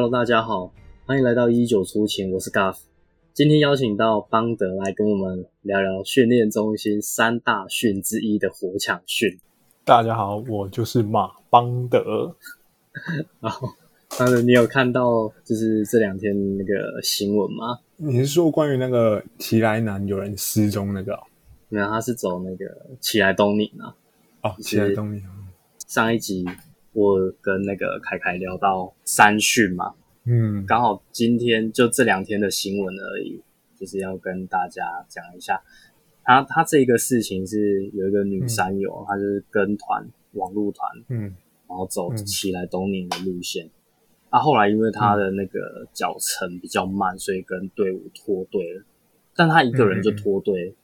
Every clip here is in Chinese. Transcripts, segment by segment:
Hello，大家好，欢迎来到一九出勤，我是 Gaff。今天邀请到邦德来跟我们聊聊训练中心三大训之一的火抢训。大家好，我就是马邦德。然后，邦德，你有看到就是这两天那个新闻吗？你是说关于那个奇来南有人失踪那个？没有，他是走那个奇来东岭啊。哦，奇来东岭。上一集我跟那个凯凯聊到三训嘛。嗯，刚好今天就这两天的新闻而已，就是要跟大家讲一下，他他这个事情是有一个女山友，她就是跟团网络团，嗯，然后走起来东宁的路线，啊，后来因为他的那个脚程比较慢，所以跟队伍脱队了，但他一个人就脱队，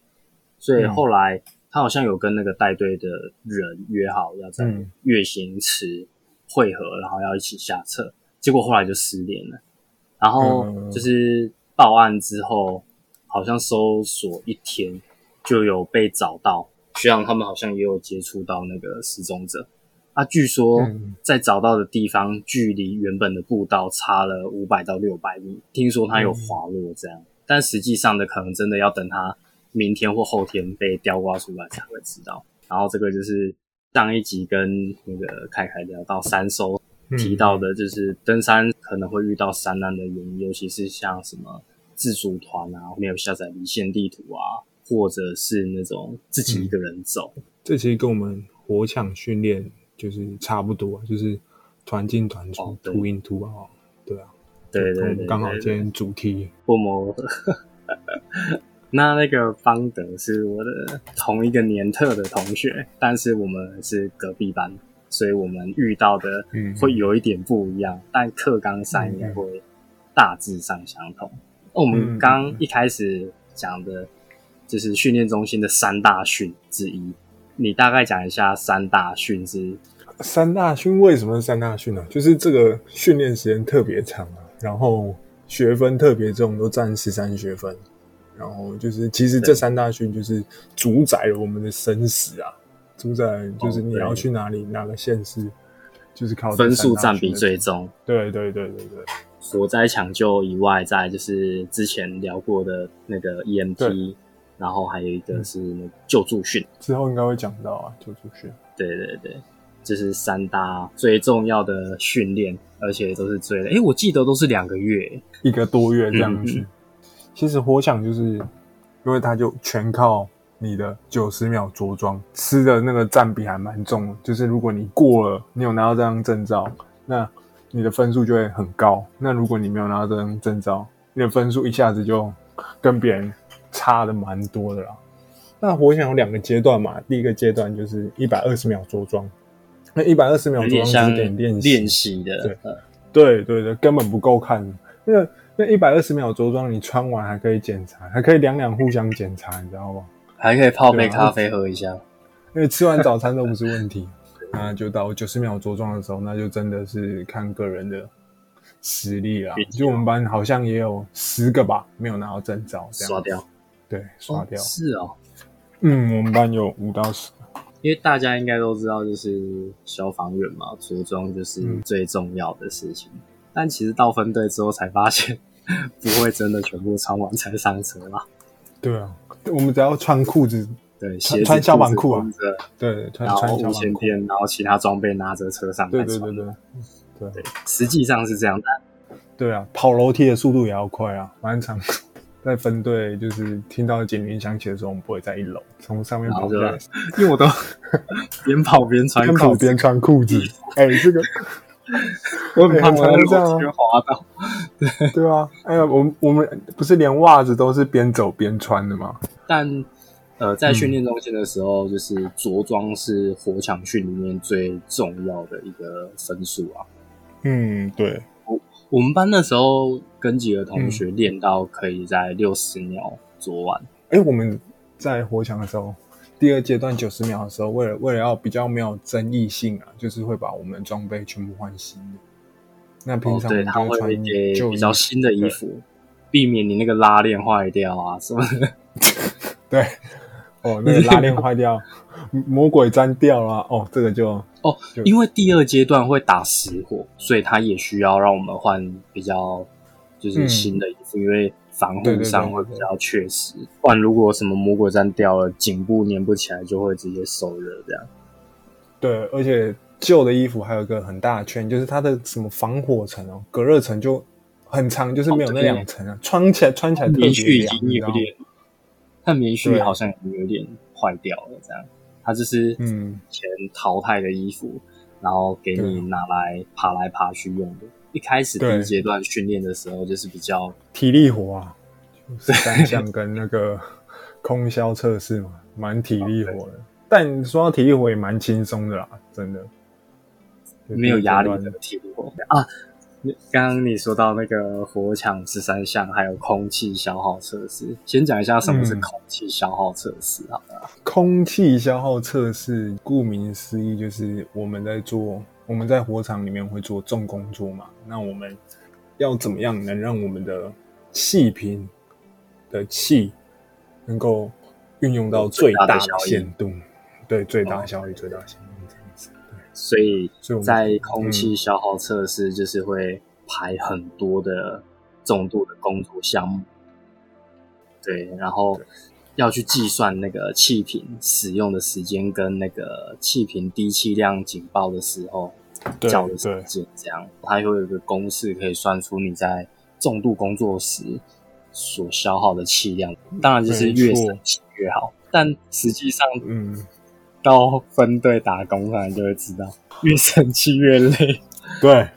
所以后来他好像有跟那个带队的人约好要在月行池汇合，然后要一起下车。结果后来就失联了，然后就是报案之后，好像搜索一天就有被找到，学长他们好像也有接触到那个失踪者。啊，据说在找到的地方距离原本的步道差了五百到六百米，听说他有滑落这样，但实际上的可能真的要等他明天或后天被吊挂出来才会知道。然后这个就是上一集跟那个凯凯聊到三艘。提到的就是登山可能会遇到山难的原因，尤其是像什么自主团啊，没有下载离线地图啊，或者是那种自己一个人走。这其实跟我们火抢训练就是差不多，就是团进团出，突进突啊，对啊，对对对，刚好今天主题不谋。那那个方德是我的同一个年特的同学，但是我们是隔壁班。所以我们遇到的会有一点不一样，但课纲上应该会大致上相同。我们刚一开始讲的就是训练中心的三大训之一，你大概讲一下三大训是？三大训为什么是三大训呢？就是这个训练时间特别长啊，然后学分特别重，都占十三学分，然后就是其实这三大训就是主宰了我们的生死啊。主宰就是你要去哪里，哪个县市，就是靠分数占比最重。对对对对对，火灾抢救以外，在就是之前聊过的那个 EMT，然后还有一个是那救助训，之后应该会讲到啊，救助训。对对对，这是三大最重要的训练，而且都是最哎，我记得都是两个月，一个多月这样子。其实火抢就是因为它就全靠。你的九十秒着装吃的那个占比还蛮重，就是如果你过了，你有拿到这张证照，那你的分数就会很高。那如果你没有拿到这张证照，你的分数一下子就跟别人差的蛮多的啦。那我想有两个阶段嘛，第一个阶段就是一百二十秒着装，那一百二十秒着装是点练习练习的，对对对对，根本不够看。那个那一百二十秒着装，你穿完还可以检查，还可以两两互相检查，你知道吗？还可以泡杯咖啡喝一下，因为吃完早餐都不是问题。那就到九十秒着装的时候，那就真的是看个人的实力了。就我们班好像也有十个吧，没有拿到证照，这样刷掉。对，刷掉。是哦，嗯，我们班有五到十个。因为大家应该都知道，就是消防员嘛，着装就是最重要的事情。但其实到分队之后才发现，不会真的全部穿完才上车啦。对啊。我们只要穿裤子，对，穿消防裤啊，对，然后五千天，然后其他装备拿着车上，对对对对对，实际上是这样，的对啊，跑楼梯的速度也要快啊，蛮长。在分队就是听到警铃响起的时候，我们不会在一楼，从上面跑下来，因为我都 边跑边穿，边跑边穿裤子。哎，这个。我很怕这样滑倒，对对啊，哎呀，我我们不是连袜子都是边走边穿的吗？但呃，在训练中心的时候，就是着装是火抢训里面最重要的一个分数啊。嗯，对，我我们班那时候跟几个同学练到可以在六十秒着完。哎，我们在火抢的时候。第二阶段九十秒的时候，为了为了要比较没有争议性啊，就是会把我们的装备全部换新的。那平常对他会给比较新的衣服，避免你那个拉链坏掉啊什么的。对，哦，那个拉链坏掉，魔鬼粘掉了，哦，这个就哦，因为第二阶段会打死火，所以它也需要让我们换比较就是新的衣服，因为防护上会比较确实。不然如果什么魔鬼粘掉了，颈部粘不起来，就会直接受热这样。对，而且旧的衣服还有一个很大的圈，就是它的什么防火层哦，隔热层就很长，就是没有那两层啊，穿起来穿起来特别凉，有点。它棉絮好像有点坏掉了，这样。它就是嗯前淘汰的衣服，然后给你拿来爬来爬去用的。一开始第一阶段训练的时候，就是比较体力活啊，三 项跟那个空销测试嘛，蛮体力活的。但说到体力活也蛮轻松的啦，真的没有压力的体力活啊。刚刚你说到那个火抢十三项，还有空气消耗测试，先讲一下什么是空气消耗测试好了。空气消耗测试，顾名思义就是我们在做，我们在火场里面会做重工作嘛。那我们要怎么样能让我们的气瓶的气能够运用到最大的限度？对，最大效益，最大效益。所以，在空气消耗测试就是会排很多的重度的工作项目，对，然后要去计算那个气瓶使用的时间跟那个气瓶低气量警报的时候叫的时间，这样它会有一个公式可以算出你在重度工作时所消耗的气量，当然就是越省气越好，但实际上，嗯。到分队打工，可能就会知道，越生气越累。对，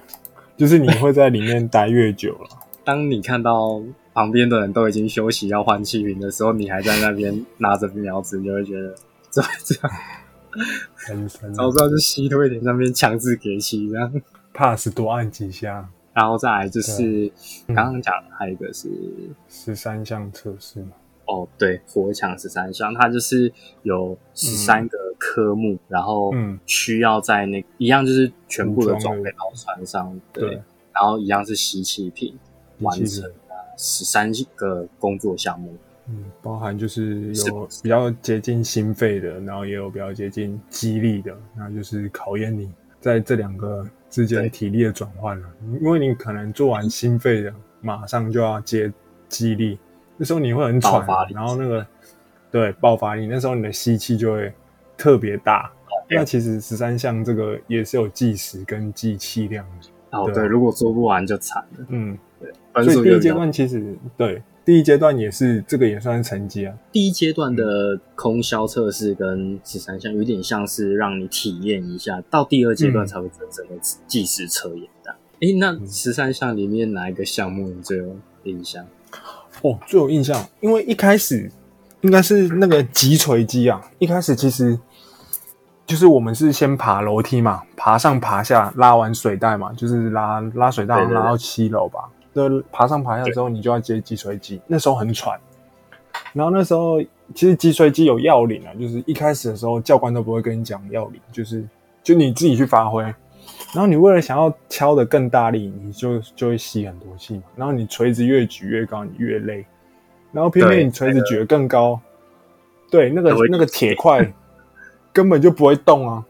就是你会在里面待越久了。当你看到旁边的人都已经休息要换气瓶的时候，你还在那边拿着苗子，你就会觉得怎么这样？早知道就吸多一点，那边强制给气，这样。怕是多按几下。然后再来就是刚刚讲的，还有一个是十三项测试嘛。哦，对，火墙十三项，它就是有十三个科目，然后需要在那一样就是全部的装备到船上，对，然后一样是吸气瓶完成十三个工作项目，嗯，包含就是有比较接近心肺的，然后也有比较接近肌力的，那就是考验你在这两个之间体力的转换了，因为你可能做完心肺的，马上就要接肌力。那时候你会很喘，然后那个对爆发力，那时候你的吸气就会特别大。那其实十三项这个也是有计时跟计气量的。哦，对，如果做不完就惨了。嗯，对。所以第一阶段其实对第一阶段也是这个也算是成绩啊。第一阶段的空销测试跟十三项有点像是让你体验一下，到第二阶段才会真正的计时测验的。哎，那十三项里面哪一个项目你最有印象？哦，最有印象，因为一开始应该是那个击锤机啊。一开始其实就是我们是先爬楼梯嘛，爬上爬下，拉完水带嘛，就是拉拉水带拉到七楼吧。就爬上爬下之后，你就要接击锤机。那时候很喘，然后那时候其实击锤机有要领啊，就是一开始的时候教官都不会跟你讲要领，就是就你自己去发挥。然后你为了想要敲的更大力，你就就会吸很多气嘛。然后你锤子越举越高，你越累。然后偏偏你锤子举得更高，对那个那个铁块根本就不会动啊。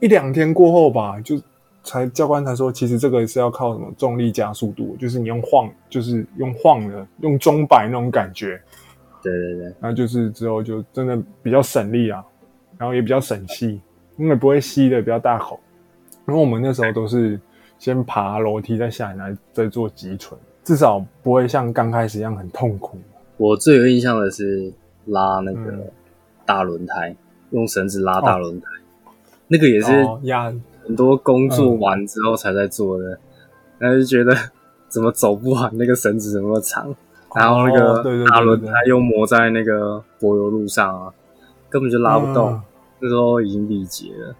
一两天过后吧，就才教官才说，其实这个是要靠什么重力加速度，就是你用晃，就是用晃的，用钟摆那种感觉。对对对，然后就是之后就真的比较省力啊，然后也比较省气，因为不会吸的比较大口。因为我们那时候都是先爬楼梯，再下来，再做脊椎，至少不会像刚开始一样很痛苦。我最有印象的是拉那个大轮胎，用绳子拉大轮胎，那个也是压很多工作完之后才在做的，但是觉得怎么走不完，那个绳子怎么长，然后那个大轮胎又磨在那个柏油路上啊，根本就拉不动，那时候已经力竭了。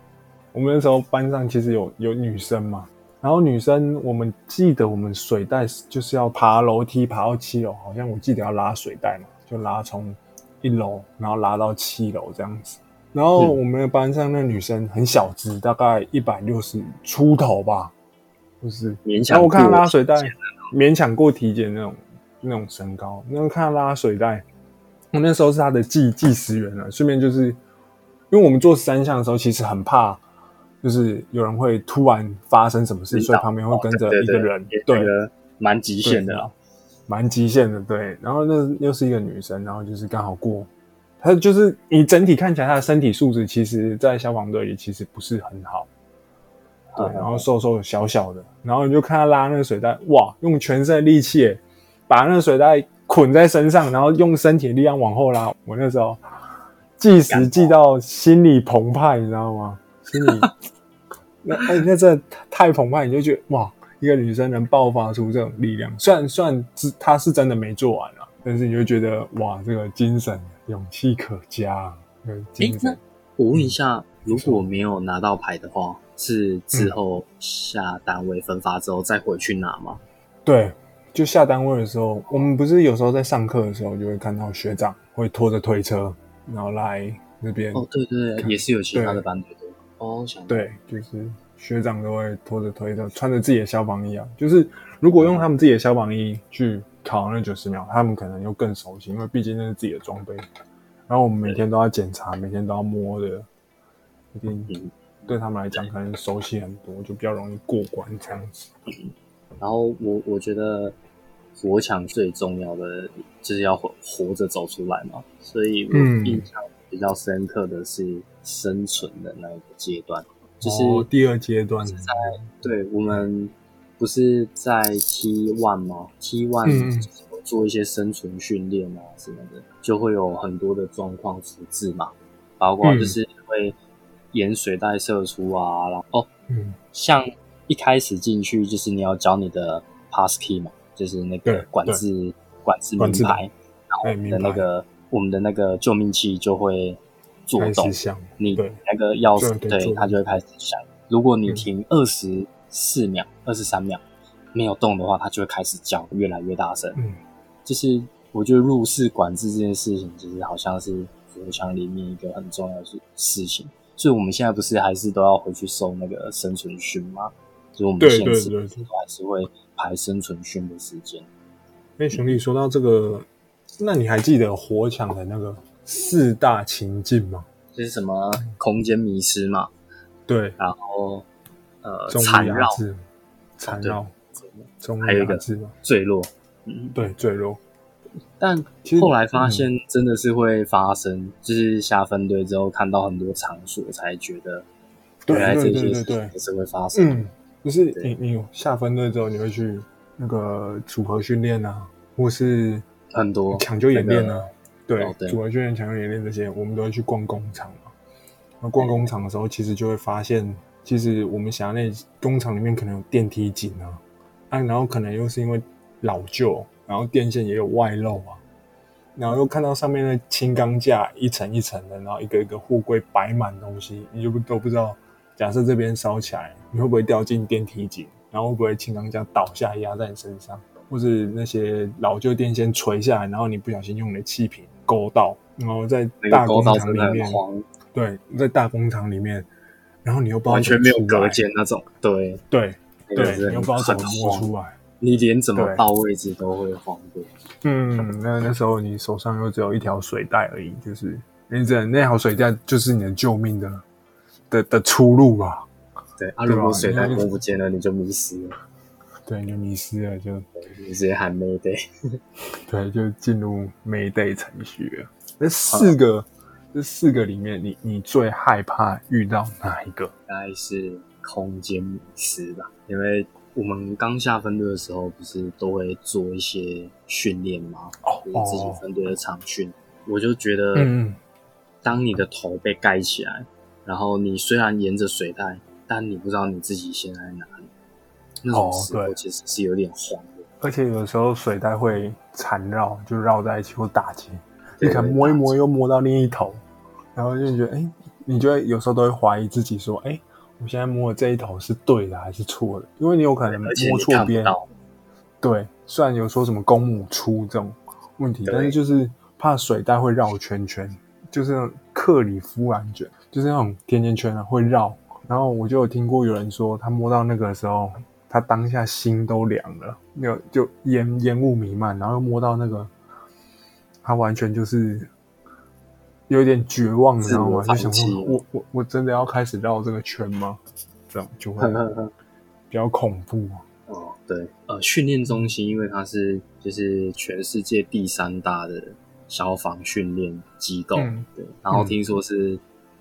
我们那时候班上其实有有女生嘛，然后女生我们记得我们水袋就是要爬楼梯爬到七楼，好像我记得要拉水袋嘛，就拉从一楼然后拉到七楼这样子。然后我们的班上那女生很小只，大概一百六十出头吧，就是勉强。我看拉水袋勉强过体检那种那种身高，然后看拉水袋我那时候是她的计计时员了，顺便就是因为我们做三项的时候，其实很怕，就是有人会突然发生什么事，所以旁边会跟着一个人，对，蛮极限的，蛮极限的，对。然后那又是一个女生，然后就是刚好过，她就是你整体看起来她的身体素质，其实在消防队里其实不是很好，对。然后瘦瘦小小的，然后你就看她拉那个水袋，哇，用全身的力气把那个水袋。捆在身上，然后用身体力量往后拉。我那时候计时计到心里澎湃，你知道吗？心里那哎，那这太澎湃，你就觉得哇，一个女生能爆发出这种力量，虽然算是她是真的没做完啊，但是你就觉得哇，这个精神勇气可嘉。哎，那我问一下，如果没有拿到牌的话，是之后下单位分发之后再回去拿吗？对。就下单位的时候，我们不是有时候在上课的时候，就会看到学长会拖着推车，然后来那边。哦，对对，也是有其他的班队对，就是学长都会拖着推着，穿着自己的消防衣啊。就是如果用他们自己的消防衣去考那九十秒，他们可能又更熟悉，因为毕竟那是自己的装备。然后我们每天都要检查，每天都要摸的，一定对他们来讲可能熟悉很多，就比较容易过关这样子。然后我我觉得。活墙最重要的就是要活活着走出来嘛，所以我印象比较深刻的是生存的那一个阶段，就是第二阶段。在对我们不是在 T one 吗？T one 做一些生存训练啊什么的，就会有很多的状况处置嘛，包括就是会盐水袋射出啊，然后嗯，像一开始进去就是你要交你的 pass key 嘛。就是那个管制管制名牌，然后的那个我们的那个救命器就会做动，你那个钥匙对它就会开始响。如果你停二十四秒、二十三秒没有动的话，它就会开始叫，越来越大声。嗯，就是我觉得入室管制这件事情，其实好像是火墙里面一个很重要的事事情。所以我们现在不是还是都要回去受那个生存训吗？就是我们现实都还是会。排生存训的时间。哎，兄弟，说到这个，那你还记得火场的那个四大情境吗？就是什么空间迷失嘛？对，然后呃，缠绕，缠绕，还有一个坠落，嗯，对，坠落。但后来发现真的是会发生，就是下分队之后看到很多场所，才觉得原来这些事情是会发生。就是你你下分队之后，你会去那个组合训练啊，或是很多抢救演练啊，对，组合训练、抢救演练这些，我们都会去逛工厂嘛。那逛工厂的时候，其实就会发现，其实我们辖内工厂里面可能有电梯井啊，啊，然后可能又是因为老旧，然后电线也有外漏啊，然后又看到上面的轻钢架一层一层的，然后一个一个货柜摆满东西，你就不都不知道。假设这边烧起来，你会不会掉进电梯井？然后会不会轻钢架倒下压在你身上？或是那些老旧电线垂下来，然后你不小心用你的气瓶勾到，然后在大工厂里面，对，在大工厂里面，然后你又不知道完全没有隔间那种，对对对，你又不知道怎么摸出来，你连怎么到位置都会慌过。嗯，那那时候你手上又只有一条水带而已，就是你这那条水带就是你的救命的。的的出路啊，对，啊，如果水袋摸不见了，你就迷失了，对，你就迷失了，就你直接喊 Mayday，对，就进入 Mayday 程序了。那四个，这四个里面，你你最害怕遇到哪一个？应该是空间迷失吧，因为我们刚下分队的时候，不是都会做一些训练吗？哦，自己分队的场训，我就觉得，嗯，当你的头被盖起来。然后你虽然沿着水带，但你不知道你自己现在在哪里。那种时候其实是有点慌的。而且有时候水袋会缠绕，就绕在一起或打结，你可能摸一摸又摸到另一头，然后就觉得，哎，你就会有时候都会怀疑自己，说，哎，我现在摸的这一头是对的还是错的？因为你有可能摸错边。对，虽然有说什么公母出这种问题，但是就是怕水袋会绕圈圈，就是克里夫兰卷。就是那种甜甜圈啊，会绕。然后我就有听过有人说，他摸到那个的时候，他当下心都凉了，那个就烟烟雾弥漫。然后又摸到那个他完全就是有点绝望，你知道吗？就想说，我我我真的要开始绕这个圈吗？这样就会 比较恐怖。哦，对，呃，训练中心因为它是就是全世界第三大的消防训练机构，对，然后听说是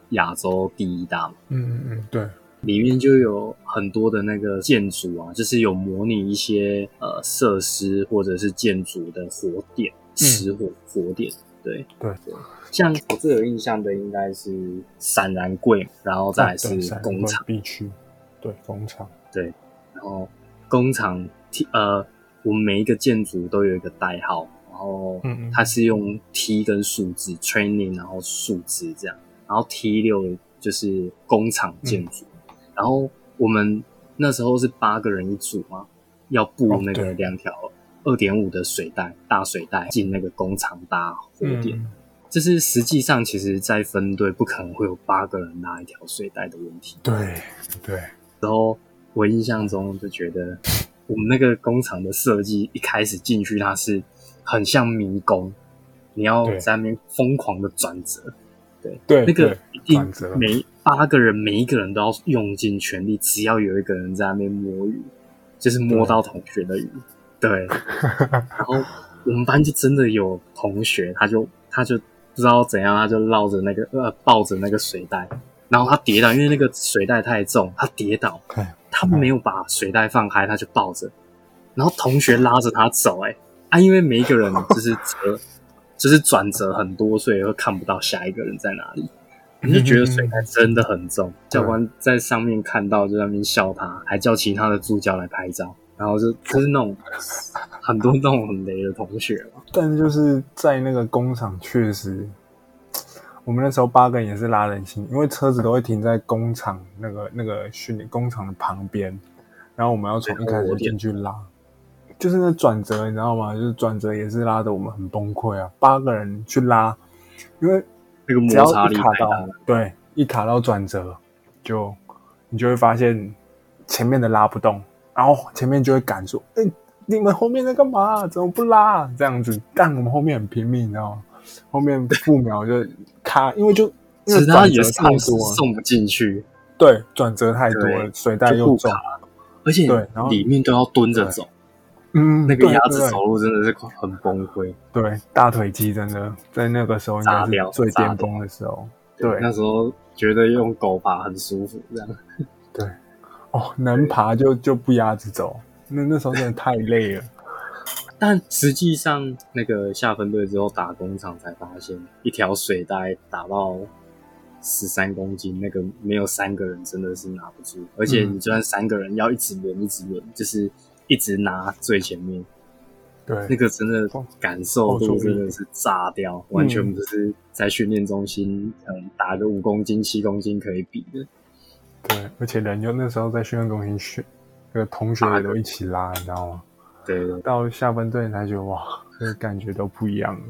亚洲第一大嘛，嗯嗯嗯，对。里面就有很多的那个建筑啊，就是有模拟一些呃设施或者是建筑的火点，实火火点。对对对，像我最有印象的应该是散燃柜，然后再是工厂必区。对，工厂。对，然后工厂 T 呃，我们每一个建筑都有一个代号，然后它是用 T 跟数字 training，然后数字这样，然后 T 六就是工厂建筑。然后我们那时候是八个人一组嘛，要布那个两条二点五的水带，大水带进那个工厂搭火点。这是实际上，其实在分队不可能会有八个人拉一条水带的问题。对对。然后我印象中就觉得，我们那个工厂的设计一开始进去，它是很像迷宫，你要在那边疯狂的转折。对。对，那个一定每八个人每一个人都要用尽全力，只要有一个人在那边摸鱼，就是摸到同学的鱼。对，然后我们班就真的有同学，他就他就不知道怎样，他就绕着那个呃抱着那个水袋，然后他跌倒，因为那个水袋太重，他跌倒，他没有把水袋放开，他就抱着，然后同学拉着他走，哎。啊，因为每一个人就是折。就是转折很多，所以会看不到下一个人在哪里。你就觉得水袋真的很重，教官在上面看到就在那边笑他，还叫其他的助教来拍照，然后就就是那种 很多那种很雷的同学嘛。但就是在那个工厂，确实，我们那时候八个人也是拉人心，因为车子都会停在工厂那个那个训练工厂的旁边，然后我们要从一开始进去拉。就是那转折，你知道吗？就是转折也是拉的我们很崩溃啊！八个人去拉，因为那个摩擦力卡到，对，一卡到转折，就你就会发现前面的拉不动，然后前面就会赶说：“哎，你们后面在干嘛？怎么不拉？”这样子，但我们后面很拼命，你知道吗？后面负秒就卡，因为就因为转折太多，送不进去。对，转折太多了，水袋又重，而且对，然后里面都要蹲着走。嗯，那个鸭子走路真的是很崩溃。对，大腿肌真的在那个时候应该是最巅峰的时候。对，那时候觉得用狗爬很舒服，这样。对，哦，能爬就就不鸭子走。那那时候真的太累了。但实际上，那个下分队之后打工厂才发现，一条水带打到十三公斤，那个没有三个人真的是拿不住。而且你就算三个人要一直轮，一直轮，就是。一直拿最前面，对，那个真的感受度真的是炸掉，完全不是在训练中心嗯打个五公斤七公斤可以比的。对，而且人又那时候在训练中心训，那个同学也都一起拉，你知道吗？对，到下分队才觉得哇，那个感觉都不一样了。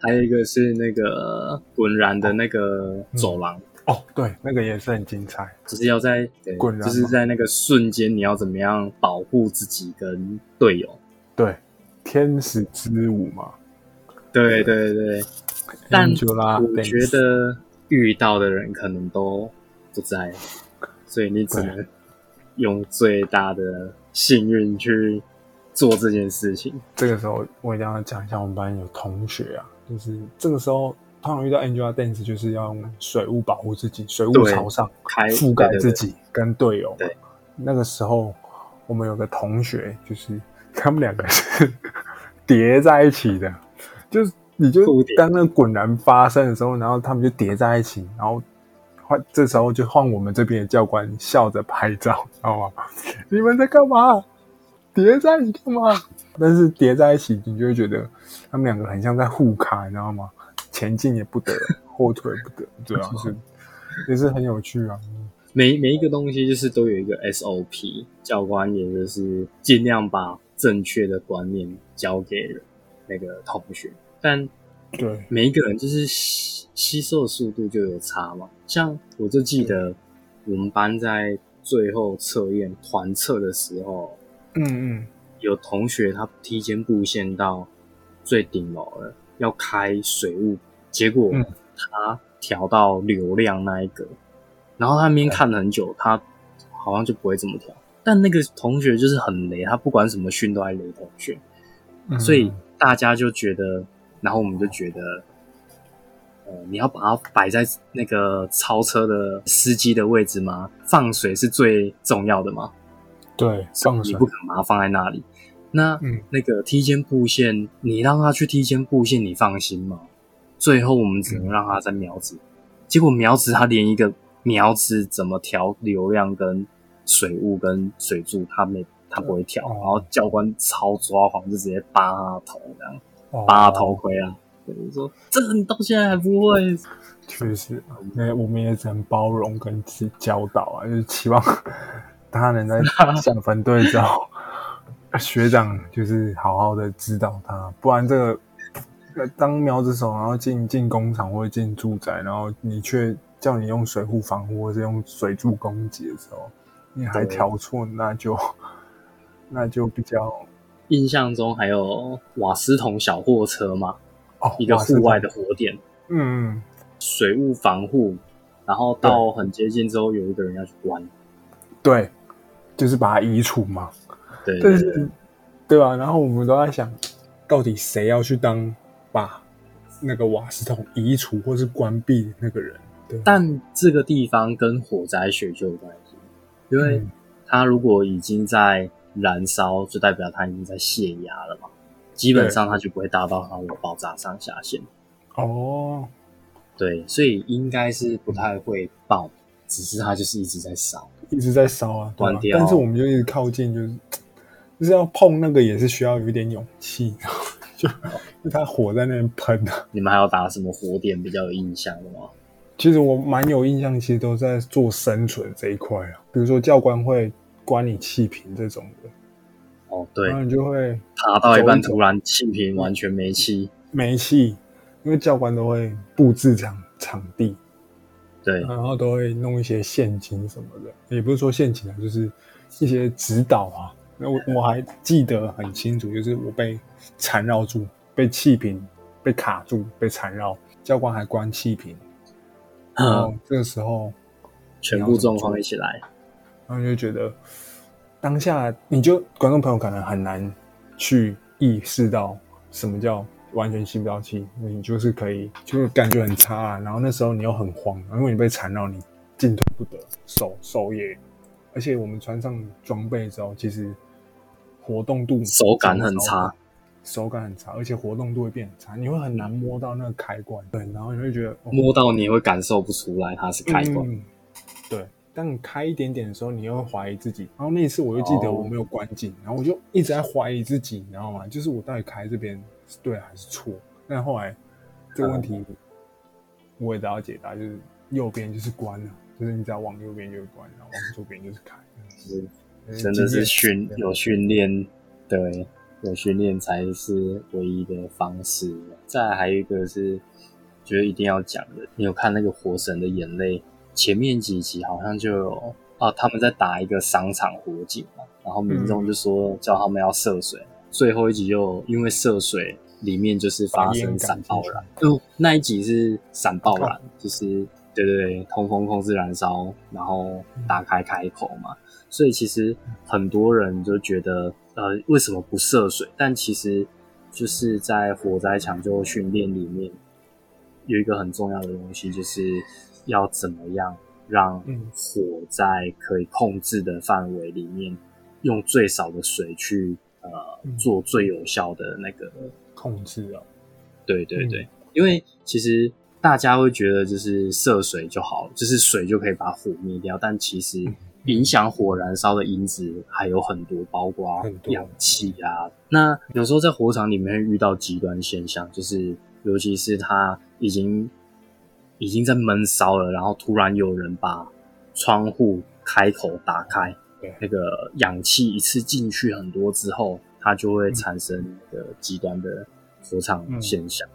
还有一个是那个滚然的那个走廊。哦，对，那个也是很精彩，只是要在，就是在那个瞬间，你要怎么样保护自己跟队友？对，天使之舞嘛。对对对，但我觉得遇到的人可能都不在，所以你只能用最大的幸运去做这件事情。这个时候，我一定要讲一下，我们班有同学啊，就是这个时候。通常遇到 Angel Dance 就是要用水雾保护自己，水雾朝上覆盖自己跟队友。对，那个时候我们有个同学，就是他们两个是叠在一起的，就是你就当那滚燃发生的时候，然后他们就叠在一起，然后换这时候就换我们这边的教官笑着拍照，知道吗？你们在干嘛？叠在一起干嘛？但是叠在一起，你就会觉得他们两个很像在互卡，你知道吗？前进也不得，后退不得，主要 是也是很有趣啊。每每一个东西就是都有一个 SOP，教官也就是尽量把正确的观念教给那个同学。但对每一个人就是吸吸收的速度就有差嘛。像我就记得我们班在最后测验团测的时候，嗯嗯，有同学他提前布线到最顶楼了。要开水雾，结果他调到流量那一个，然后他那边看了很久，他好像就不会这么调。但那个同学就是很雷，他不管什么训都爱雷同学，所以大家就觉得，然后我们就觉得，呃，你要把它摆在那个超车的司机的位置吗？放水是最重要的吗？对，放水你不可能把它放在那里。那那个梯间布线，你让他去梯间布线，你放心吗？最后我们只能让他在苗子，结果苗子他连一个苗子怎么调流量跟。水雾跟水柱，他没他不会跳，然后教官超抓狂，就直接扒他头这样，扒他头盔啊！就是说，这个你到现在还不会？确实，那我们也只能包容跟去教导啊，就是期望 他能在上分队之后，学长就是好好的指导他，不然这个当苗子手，然后进进工厂或者进住宅，然后你却叫你用水护防护或者用水柱攻击的时候。你还调错，那就那就比较印象中还有瓦斯桶小货车嘛，哦，一个户外的火点，嗯，水雾防护，然后到很接近之后，有一个人要去关，对，就是把它移除嘛，对，但是对吧？然后我们都在想，到底谁要去当把那个瓦斯桶移除或是关闭那个人？对，但这个地方跟火灾学就有关系。因为它如果已经在燃烧，就代表它已经在泄压了嘛，基本上它就不会达到它的爆炸上下限。哦，对，所以应该是不太会爆，只是它就是一直在烧，一直在烧啊。关掉。但是我们就一直靠近，就是就是要碰那个也是需要有一点勇气，就 就它火在那边喷啊。你们还要打什么火点比较有印象的吗？其实我蛮有印象，其实都在做生存这一块啊。比如说教官会关你气瓶这种的，哦，对，然后你就会爬到一半突然气瓶完全没气，没气，因为教官都会布置场场地，对，然后都会弄一些陷阱什么的，也不是说陷阱啊，就是一些指导啊。那我我还记得很清楚，就是我被缠绕住，被气瓶被卡住，被缠绕，教官还关气瓶。然后这个时候，全部状况一起来，然后就觉得当下你就观众朋友可能很难去意识到什么叫完全吸不到气，你就是可以，就是感觉很差啊。然后那时候你又很慌，因为你被缠绕，你进退不得，手手也，而且我们穿上装备之后，其实活动度手感很差。手感很差，而且活动度会变差，你会很难摸到那个开关。对，然后你会觉得摸到你会感受不出来它是开关。对，当你开一点点的时候，你又会怀疑自己。然后那一次我就记得我没有关紧，然后我就一直在怀疑自己，你知道吗？就是我到底开这边是对还是错？但后来这个问题我也得到解答，就是右边就是关了，就是你只要往右边就是关，然后往左边就是开。是，真的是训有训练，对。有训练才是唯一的方式。再还有一个是，觉得一定要讲的，你有看那个《火神的眼泪》前面几集好像就有啊，他们在打一个商场火警嘛，然后民众就说叫他们要涉水，最后一集就因为涉水里面就是发生闪爆燃，哦，那一集是闪爆燃，就是对对对，通风控制燃烧，然后打开开口嘛，所以其实很多人就觉得。呃，为什么不涉水？但其实就是在火灾抢救训练里面有一个很重要的东西，就是要怎么样让火在可以控制的范围里面，用最少的水去呃做最有效的那个控制啊。对对对，因为其实大家会觉得就是涉水就好，就是水就可以把火灭掉，但其实。影响火燃烧的因子还有很多，包括氧气啊。那有时候在火场里面遇到极端现象，就是尤其是它已经已经在闷烧了，然后突然有人把窗户开口打开，那个氧气一次进去很多之后，它就会产生那个极端的火场现象。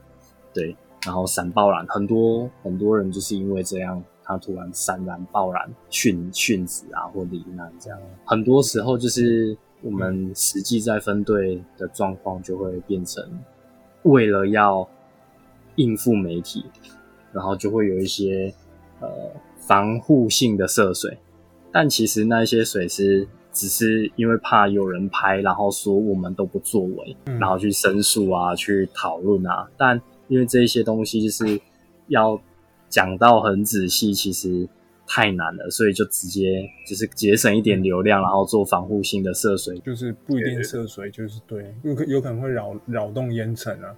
对，然后闪爆燃，很多很多人就是因为这样。他突然散燃、爆燃、殉殉职啊，或罹难这样，很多时候就是我们实际在分队的状况就会变成，为了要应付媒体，然后就会有一些呃防护性的涉水，但其实那些水是只是因为怕有人拍，然后说我们都不作为，然后去申诉啊，去讨论啊，但因为这些东西就是要讲到很仔细，其实太难了，所以就直接就是节省一点流量，然后做防护性的涉水，就是不一定涉水，就是对，有可有可能会扰扰动烟尘啊，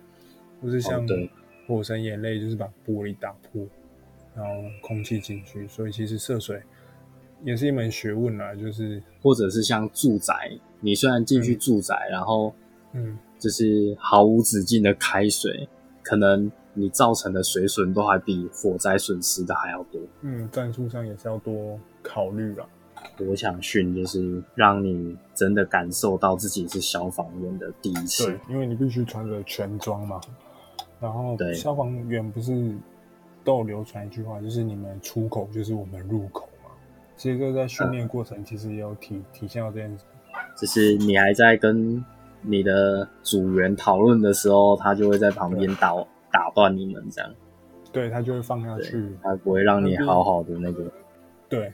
不是像火神眼泪，就是把玻璃打破，然后空气进去，所以其实涉水也是一门学问啦，就是或者是像住宅，你虽然进去住宅，然后嗯，就是毫无止境的开水，可能。你造成的水损都还比火灾损失的还要多。嗯，战术上也是要多考虑啊。我想训就是让你真的感受到自己是消防员的第一次。对，因为你必须穿着全装嘛。然后，消防员不是都有流传一句话，就是你们出口就是我们入口嘛。其实就在训练过程，其实也有体体现到这件事。就是你还在跟你的组员讨论的时候，他就会在旁边打。打断你们这样，对他就会放下去，他不会让你好好的那个。对，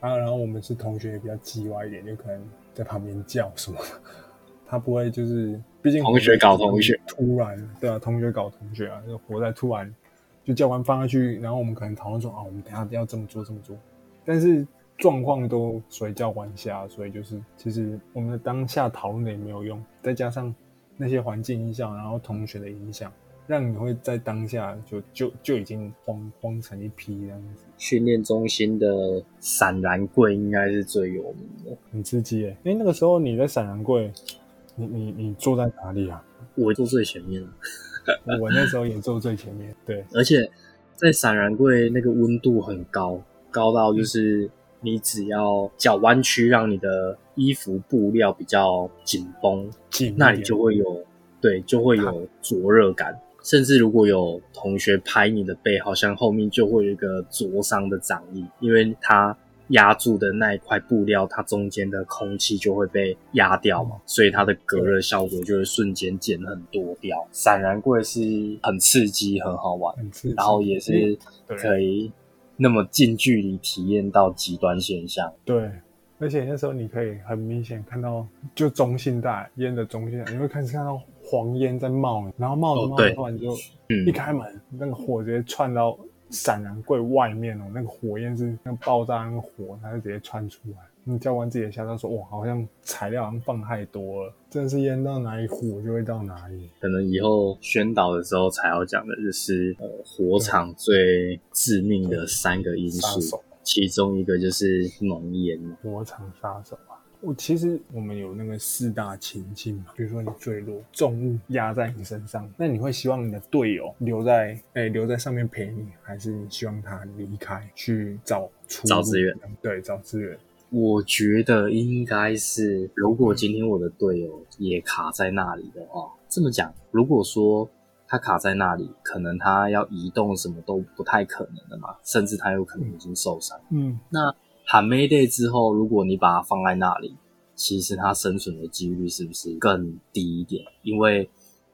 啊，然后我们是同学，也比较叽歪一点，就可能在旁边叫什么，他不会就是，毕竟同学搞同学，突然对啊，同学搞同学啊，就活在突然就教官放下去，然后我们可能讨论说啊，我们等下要这么做这么做，但是状况都随叫晚下，所以就是其实我们的当下讨论的也没有用，再加上那些环境影响，然后同学的影响。让你会在当下就就就已经慌慌成一批这样子。训练中心的闪燃柜应该是最有名的，很刺激诶。哎，那个时候你在闪燃柜，你你你坐在哪里啊？我坐最前面。我那时候也坐最前面。对，而且在闪燃柜那个温度很高，高到就是你只要脚弯曲，让你的衣服布料比较紧绷，那你就会有对，就会有灼热感。甚至如果有同学拍你的背，好像后面就会有一个灼伤的掌印，因为它压住的那一块布料，它中间的空气就会被压掉嘛，所以它的隔热效果就会瞬间减很多掉。闪燃柜是很刺激，很好玩，然后也是可以那么近距离体验到极端现象。对。而且那时候你可以很明显看到，就中性带烟的中性带，你会开始看到黄烟在冒，然后冒着冒着突然就一开门，那个火直接窜到闪燃柜外面哦，那个火焰是那爆炸那个火，它就直接窜出来。那教完自己吓到说：“哇，好像材料好像放太多了，真的是淹到哪里火就会到哪里。”可能以后宣导的时候才要讲的就是呃，火场最致命的三个因素。其中一个就是浓烟，火场杀手啊！我其实我们有那个四大情境嘛，比如说你坠落，重物压在你身上，那你会希望你的队友留在哎留在上面陪你，还是你希望他离开去找找资源？对，找资源。我觉得应该是，如果今天我的队友也卡在那里的话，这么讲，如果说。他卡在那里，可能他要移动什么都不太可能的嘛，甚至他有可能已经受伤。嗯，那喊 Mayday 之后，如果你把它放在那里，其实他生存的几率是不是更低一点？因为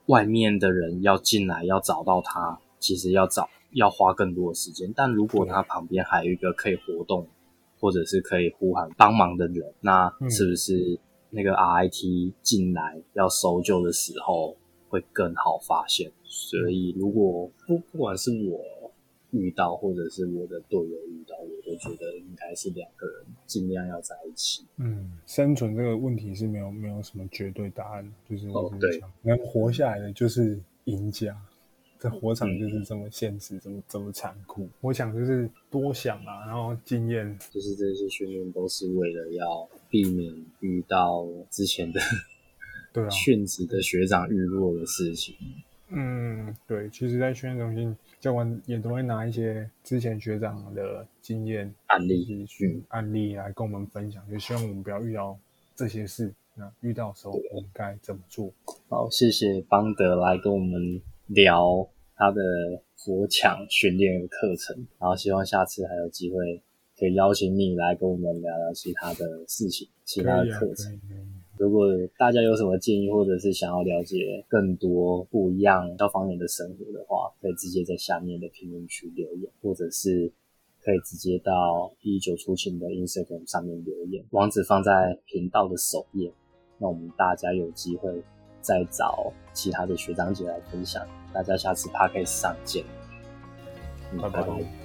外面的人要进来要找到他，其实要找要花更多的时间。但如果他旁边还有一个可以活动，或者是可以呼喊帮忙的人，那是不是那个 RIT 进来要搜救的时候？会更好发现，所以如果不不管是我遇到，或者是我的队友遇到，我都觉得应该是两个人尽量要在一起。嗯，生存这个问题是没有没有什么绝对答案，就是哦对，能活下来的就是赢家。这火场就是这么现实，这么这么残酷。我想就是多想啊，然后经验，就是这些训练都是为了要避免遇到之前的。对啊，殉职的学长遇过的事情。嗯，对，其实，在训练中心，教官也都会拿一些之前学长的经验案例、案例来跟我们分享，就希望我们不要遇到这些事。那遇到时候，我们该怎么做？好，谢谢邦德来跟我们聊他的火抢训练课程，然后希望下次还有机会可以邀请你来跟我们聊聊其他的事情、其他的课程。如果大家有什么建议，或者是想要了解更多不一样消防员的生活的话，可以直接在下面的评论区留言，或者是可以直接到一九出勤的 Instagram 上面留言，网址放在频道的首页。那我们大家有机会再找其他的学长姐来分享，大家下次 p a r k a s 上见，拜拜。